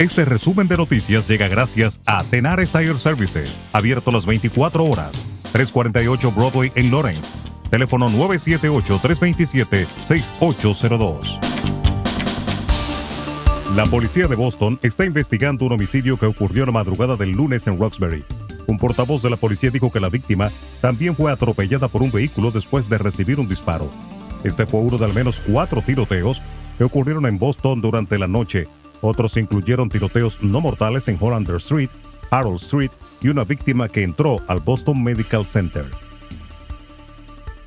Este resumen de noticias llega gracias a Tenar Tire Services, abierto las 24 horas, 348 Broadway en Lawrence. Teléfono 978-327-6802. La policía de Boston está investigando un homicidio que ocurrió la madrugada del lunes en Roxbury. Un portavoz de la policía dijo que la víctima también fue atropellada por un vehículo después de recibir un disparo. Este fue uno de al menos cuatro tiroteos que ocurrieron en Boston durante la noche otros incluyeron tiroteos no mortales en Hollander Street, Harold Street y una víctima que entró al Boston Medical Center.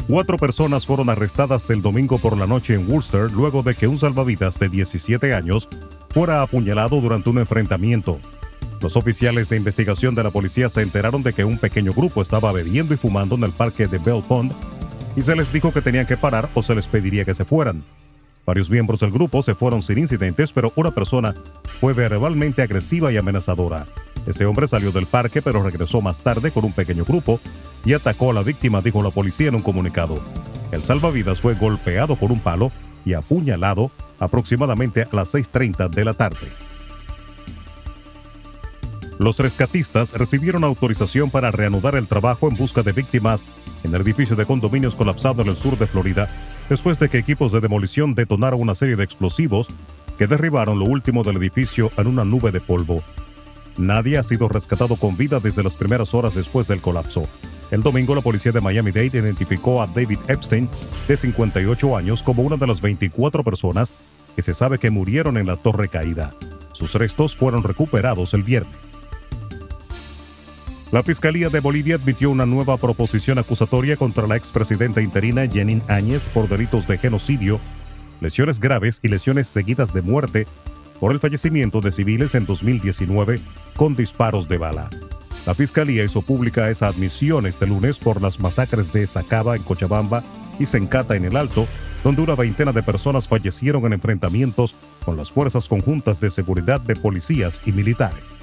Cuatro personas fueron arrestadas el domingo por la noche en Worcester luego de que un salvavidas de 17 años fuera apuñalado durante un enfrentamiento. Los oficiales de investigación de la policía se enteraron de que un pequeño grupo estaba bebiendo y fumando en el parque de Bell Pond y se les dijo que tenían que parar o se les pediría que se fueran. Varios miembros del grupo se fueron sin incidentes, pero una persona fue verbalmente agresiva y amenazadora. Este hombre salió del parque, pero regresó más tarde con un pequeño grupo y atacó a la víctima, dijo la policía en un comunicado. El salvavidas fue golpeado por un palo y apuñalado aproximadamente a las 6.30 de la tarde. Los rescatistas recibieron autorización para reanudar el trabajo en busca de víctimas en el edificio de condominios colapsado en el sur de Florida después de que equipos de demolición detonaron una serie de explosivos que derribaron lo último del edificio en una nube de polvo. Nadie ha sido rescatado con vida desde las primeras horas después del colapso. El domingo la policía de Miami-Dade identificó a David Epstein, de 58 años, como una de las 24 personas que se sabe que murieron en la torre caída. Sus restos fueron recuperados el viernes. La Fiscalía de Bolivia admitió una nueva proposición acusatoria contra la expresidenta interina Jenin Áñez por delitos de genocidio, lesiones graves y lesiones seguidas de muerte por el fallecimiento de civiles en 2019 con disparos de bala. La Fiscalía hizo pública esa admisión este lunes por las masacres de Sacaba en Cochabamba y Sencata en el Alto, donde una veintena de personas fallecieron en enfrentamientos con las fuerzas conjuntas de seguridad de policías y militares.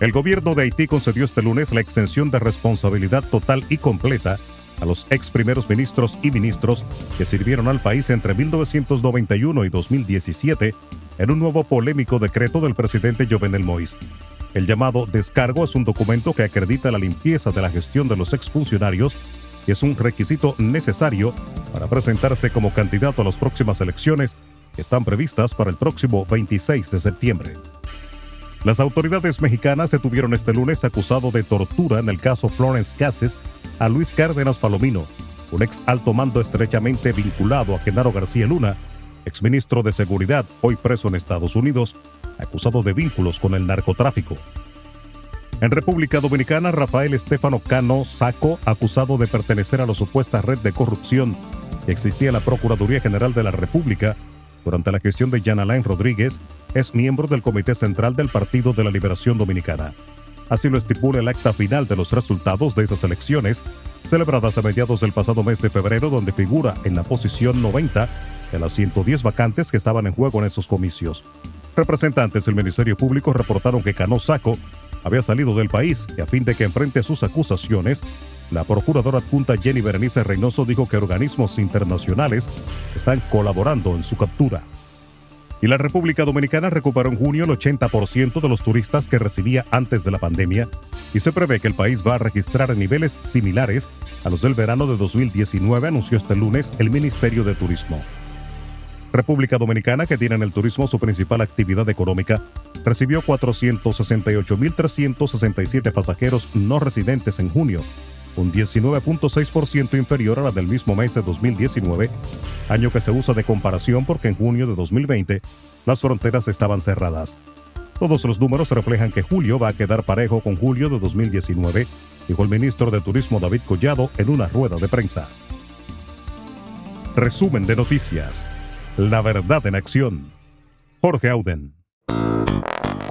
El gobierno de Haití concedió este lunes la exención de responsabilidad total y completa a los ex primeros ministros y ministros que sirvieron al país entre 1991 y 2017 en un nuevo polémico decreto del presidente Jovenel Moïse. El llamado descargo es un documento que acredita la limpieza de la gestión de los exfuncionarios y es un requisito necesario para presentarse como candidato a las próximas elecciones que están previstas para el próximo 26 de septiembre. Las autoridades mexicanas detuvieron este lunes acusado de tortura en el caso Florence Cases a Luis Cárdenas Palomino, un ex alto mando estrechamente vinculado a Genaro García Luna, exministro de Seguridad, hoy preso en Estados Unidos, acusado de vínculos con el narcotráfico. En República Dominicana, Rafael Estefano Cano Saco, acusado de pertenecer a la supuesta red de corrupción que existía en la Procuraduría General de la República, durante la gestión de Jan Alain Rodríguez, es miembro del Comité Central del Partido de la Liberación Dominicana. Así lo estipula el acta final de los resultados de esas elecciones, celebradas a mediados del pasado mes de febrero, donde figura en la posición 90 de las 110 vacantes que estaban en juego en esos comicios. Representantes del Ministerio Público reportaron que Cano Saco había salido del país y a fin de que enfrente sus acusaciones, la procuradora adjunta Jenny Berenice Reynoso dijo que organismos internacionales están colaborando en su captura. Y la República Dominicana recuperó en junio el 80% de los turistas que recibía antes de la pandemia y se prevé que el país va a registrar niveles similares a los del verano de 2019, anunció este lunes el Ministerio de Turismo. República Dominicana, que tiene en el turismo su principal actividad económica, recibió 468.367 pasajeros no residentes en junio, un 19.6% inferior a la del mismo mes de 2019, año que se usa de comparación porque en junio de 2020 las fronteras estaban cerradas. Todos los números reflejan que julio va a quedar parejo con julio de 2019, dijo el ministro de Turismo David Collado en una rueda de prensa. Resumen de noticias. La verdad en acción. Jorge Auden.